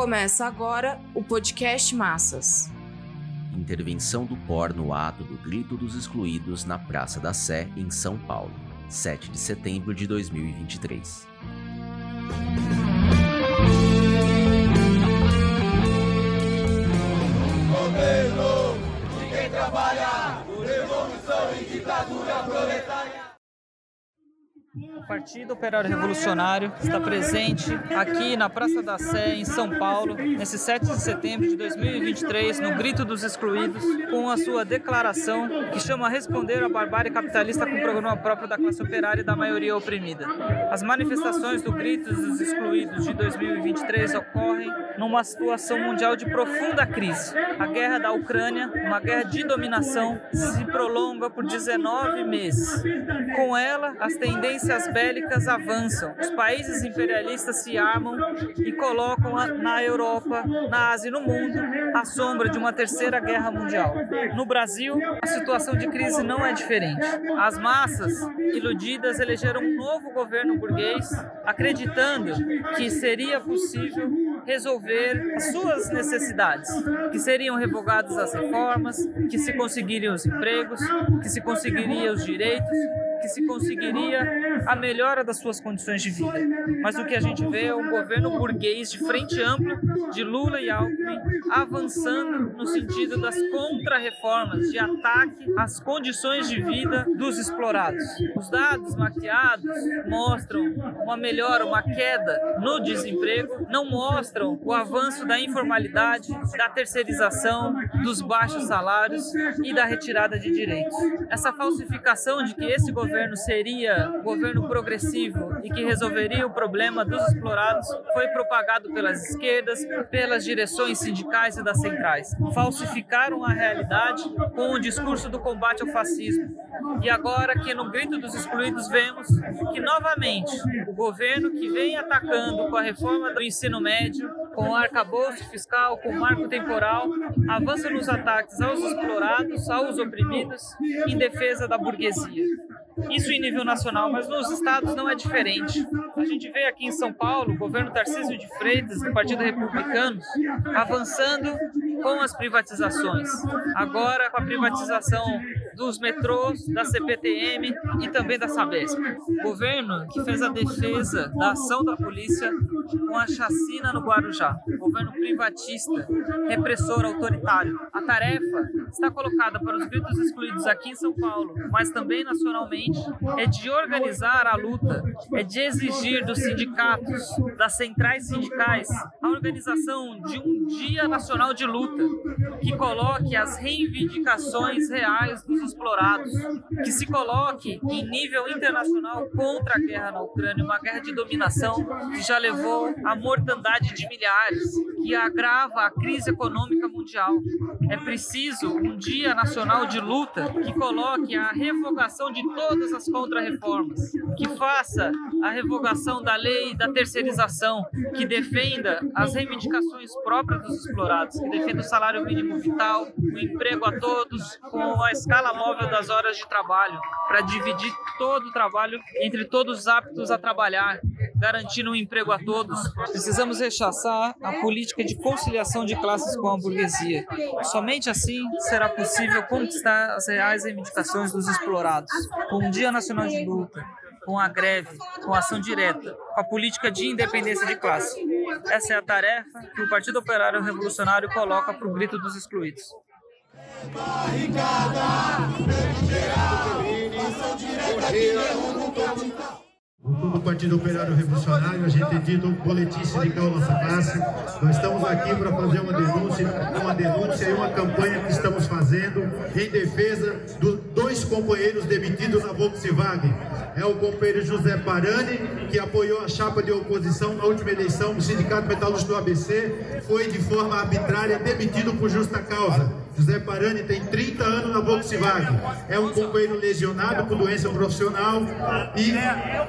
Começa agora o podcast Massas. Intervenção do POR no ato do Grito dos Excluídos na Praça da Sé, em São Paulo, 7 de setembro de 2023. Governo de quem trabalha por revolução e ditadura proletária. Partido Operário Revolucionário está presente aqui na Praça da Sé, em São Paulo, nesse 7 de setembro de 2023, no Grito dos Excluídos, com a sua declaração que chama a responder à barbárie capitalista com o programa próprio da classe operária e da maioria oprimida. As manifestações do Grito dos Excluídos de 2023 ocorrem numa situação mundial de profunda crise. A guerra da Ucrânia, uma guerra de dominação, se prolonga por 19 meses. Com ela, as tendências bélicas avançam. Os países imperialistas se armam e colocam na Europa, na Ásia e no mundo a sombra de uma terceira guerra mundial. No Brasil, a situação de crise não é diferente. As massas iludidas elegeram um novo governo burguês, acreditando que seria possível resolver as suas necessidades, que seriam revogadas as reformas, que se conseguiriam os empregos, que se conseguiriam os direitos, que se conseguiria a melhora das suas condições de vida. Mas o que a gente vê é um governo burguês de frente ampla de Lula e Alckmin avançando no sentido das contra-reformas, de ataque às condições de vida dos explorados. Os dados maquiados mostram uma melhora, uma queda no desemprego, não mostram o avanço da informalidade, da terceirização, dos baixos salários e da retirada de direitos. Essa falsificação de que esse governo governo seria um governo progressivo e que resolveria o problema dos explorados foi propagado pelas esquerdas, pelas direções sindicais e das centrais. Falsificaram a realidade com o discurso do combate ao fascismo. E agora que no grito dos excluídos vemos que novamente o governo que vem atacando com a reforma do ensino médio, com o arcabouço fiscal, com o marco temporal, avança nos ataques aos explorados, aos oprimidos, em defesa da burguesia. Isso em nível nacional, mas nos estados não é diferente. A gente vê aqui em São Paulo o governo Tarcísio de Freitas, do Partido Republicano, avançando com as privatizações. Agora com a privatização dos metrôs, da CPTM e também da Sabesp. Governo que fez a defesa da ação da polícia com a chacina no Guarujá. Governo privatista, repressor, autoritário. A tarefa está colocada para os gritos excluídos aqui em São Paulo, mas também nacionalmente, é de organizar a luta, é de exigir dos sindicatos, das centrais sindicais, a organização de um Dia Nacional de Luta que coloque as reivindicações reais dos explorados, que se coloque em nível internacional contra a guerra na Ucrânia, uma guerra de dominação que já levou à mortandade de milhares, que agrava a crise econômica mundial. É preciso um dia nacional de luta que coloque a revogação de todas as contrarreformas, que faça a revogação da lei da terceirização, que defenda as reivindicações próprias dos explorados, que defenda o salário mínimo vital, o emprego a todos, com a escala móvel das horas de trabalho, para dividir todo o trabalho entre todos os aptos a trabalhar, garantindo um emprego a todos. Precisamos rechaçar a política de conciliação de classes com a burguesia. Somente assim será possível conquistar as reais reivindicações dos explorados, com um Dia Nacional de Luta, com a greve, com a ação direta, com a política de independência de classe. Essa é a tarefa que o Partido Operário Revolucionário coloca para o grito dos excluídos. Barricada, geral, direta que o do Partido Operário Revolucionário, a gente edita o boletim sindical Nossa Classe. Nós estamos aqui para fazer uma denúncia, uma denúncia e uma campanha que estamos fazendo em defesa dos dois companheiros demitidos na Volkswagen. É o companheiro José Parani, que apoiou a chapa de oposição na última eleição do Sindicato Metalúrgico do ABC, foi de forma arbitrária demitido por justa causa. José Parani tem 30 anos na Volkswagen. É um companheiro lesionado por doença profissional e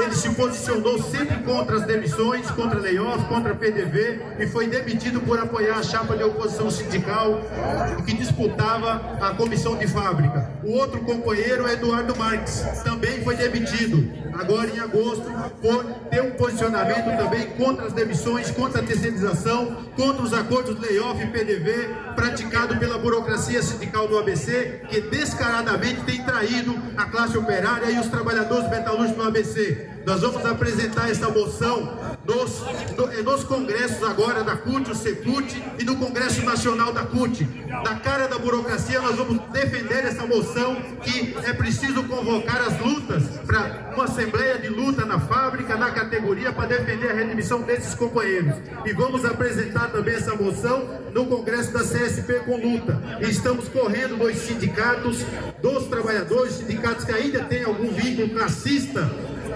ele se posicionou sempre contra as demissões, contra layoff, contra PDV e foi demitido por apoiar a chapa de oposição sindical que disputava a comissão de fábrica. O outro companheiro Eduardo Marques, também foi demitido agora em agosto, por ter um posicionamento também contra as demissões, contra a terceirização, contra os acordos layoff e PDV praticado pela burocracia sindical do ABC, que descaradamente tem traído a classe operária e os trabalhadores metalúrgicos do ABC. Nós vamos apresentar essa moção nos, no, nos congressos agora da CUT, o CECUT e no Congresso Nacional da CUT. Na cara da burocracia, nós vamos defender essa moção que é preciso convocar as lutas para uma assembleia de luta na fábrica, na categoria, para defender a redmissão desses companheiros. E vamos apresentar também essa moção no Congresso da CSP com luta. E estamos correndo nos sindicatos dos trabalhadores, sindicatos que ainda têm algum vínculo classista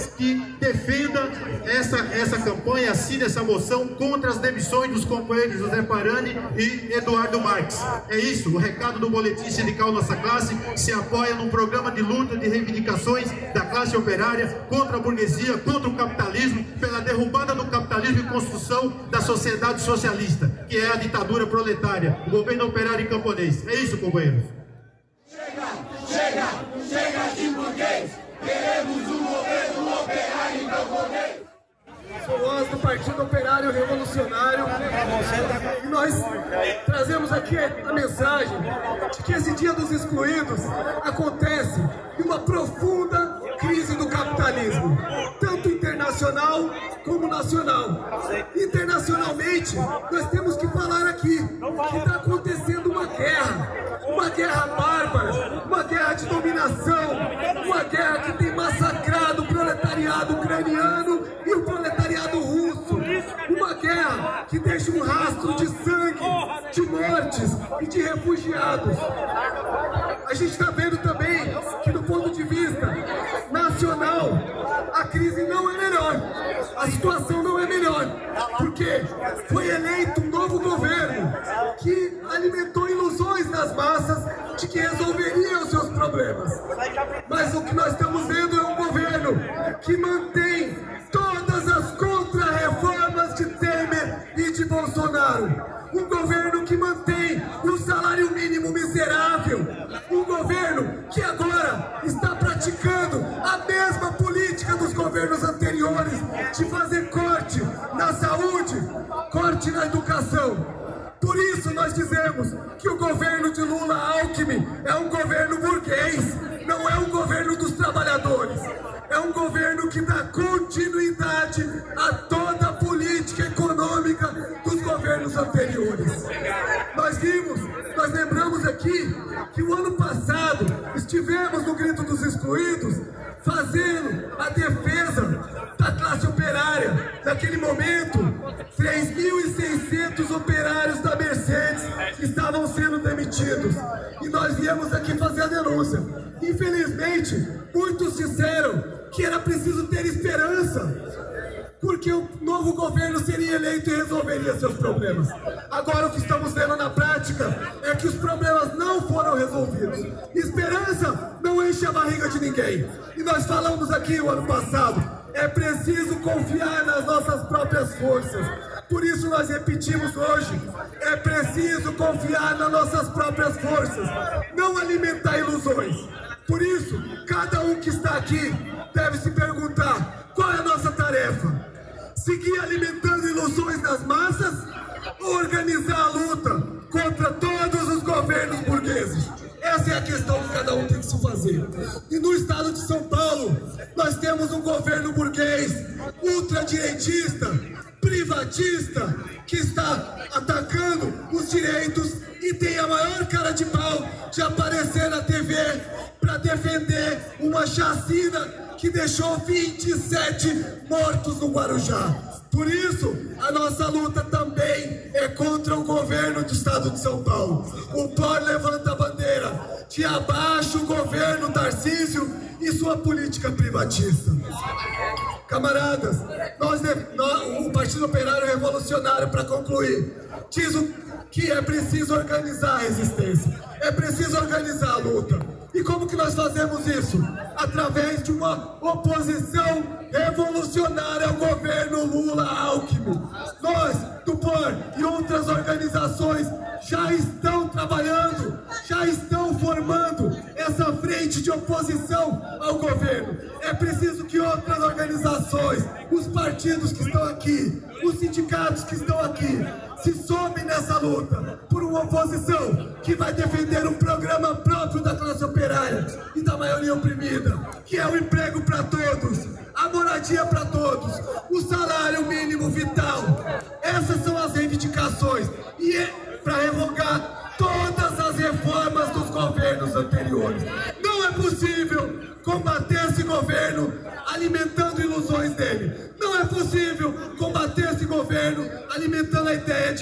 que defenda essa, essa campanha, assine essa moção contra as demissões dos companheiros José Parani e Eduardo Marques. É isso, o recado do Boletim Sindical Nossa Classe se apoia num programa de luta de reivindicações da classe operária contra a burguesia, contra o capitalismo, pela derrubada do capitalismo e construção da sociedade socialista, que é a ditadura proletária, o governo operário e camponês. É isso, companheiros. Chega, chega, chega de burguês! Queremos um governo operário e camponês. Sou voz do Partido Operário Revolucionário e nós trazemos aqui a mensagem de que esse Dia dos Excluídos acontece em uma profunda crise do capitalismo, tanto internacional como nacional. Internacionalmente, nós temos que falar aqui que está acontecendo uma guerra, uma guerra bárbara, uma guerra de dominação, uma guerra que tem massacrado o proletariado ucraniano que deixa um rastro de sangue, de mortes e de refugiados. A gente está vendo também que, do ponto de vista nacional, a crise não é melhor, a situação não é melhor, porque foi eleito um novo governo que alimentou ilusões nas massas de que resolveria os seus problemas. Mas o que nós estamos vendo é um governo que mantém governo que agora está praticando a mesma política dos governos anteriores de fazer corte na saúde, corte na educação. Por isso nós dizemos que o governo de Lula Alckmin é um governo burguês, não é um governo dos trabalhadores. É um governo que dá continuidade a Naquele momento, 3.600 operários da Mercedes estavam sendo demitidos. E nós viemos aqui fazer a denúncia. Infelizmente, muitos disseram que era preciso ter esperança porque o novo governo seria eleito e resolveria seus problemas. Agora o que estamos vendo na prática é que os problemas não foram resolvidos. Esperança não enche a barriga de ninguém. E nós falamos aqui o ano passado, é preciso confiar nas nossas próprias forças. Por isso nós repetimos hoje, é preciso confiar nas nossas próprias forças, não alimentar ilusões. Por isso, cada um que está aqui deve se perguntar qual é a nossa tarefa. Seguir alimentando ilusões nas massas ou organizar a luta contra todos os governos burgueses? Essa é a questão que cada um tem que se fazer. E no estado de São Paulo, temos um governo burguês, ultradireitista, privatista, que está atacando os direitos e tem a maior cara de pau de aparecer na TV para defender uma chacina que deixou 27 mortos no Guarujá. Por isso, a nossa luta também é contra o governo do estado de São Paulo. O POR levanta a bandeira de abaixo o governo Tarcísio e sua política privatista. Camaradas, nós, nós o Partido Operário Revolucionário, para concluir, diz que é preciso organizar a resistência, é preciso organizar a luta. Como que nós fazemos isso? Através de uma oposição revolucionária ao governo Lula-Alckmin. Nós, do POR e outras organizações já estão trabalhando, de oposição ao governo. É preciso que outras organizações, os partidos que estão aqui, os sindicatos que estão aqui, se somem nessa luta por uma oposição que vai defender um programa próprio da classe operária e da maioria oprimida, que é o emprego para todos, a moradia para todos, o salário mínimo vital. Essas são as reivindicações e é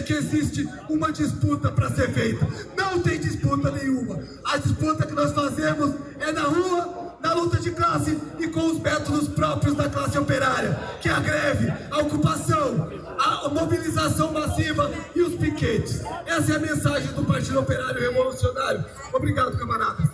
que existe uma disputa para ser feita. Não tem disputa nenhuma. A disputa que nós fazemos é na rua, na luta de classe e com os métodos próprios da classe operária, que é a greve, a ocupação, a mobilização massiva e os piquetes. Essa é a mensagem do Partido Operário Revolucionário. Obrigado, camaradas.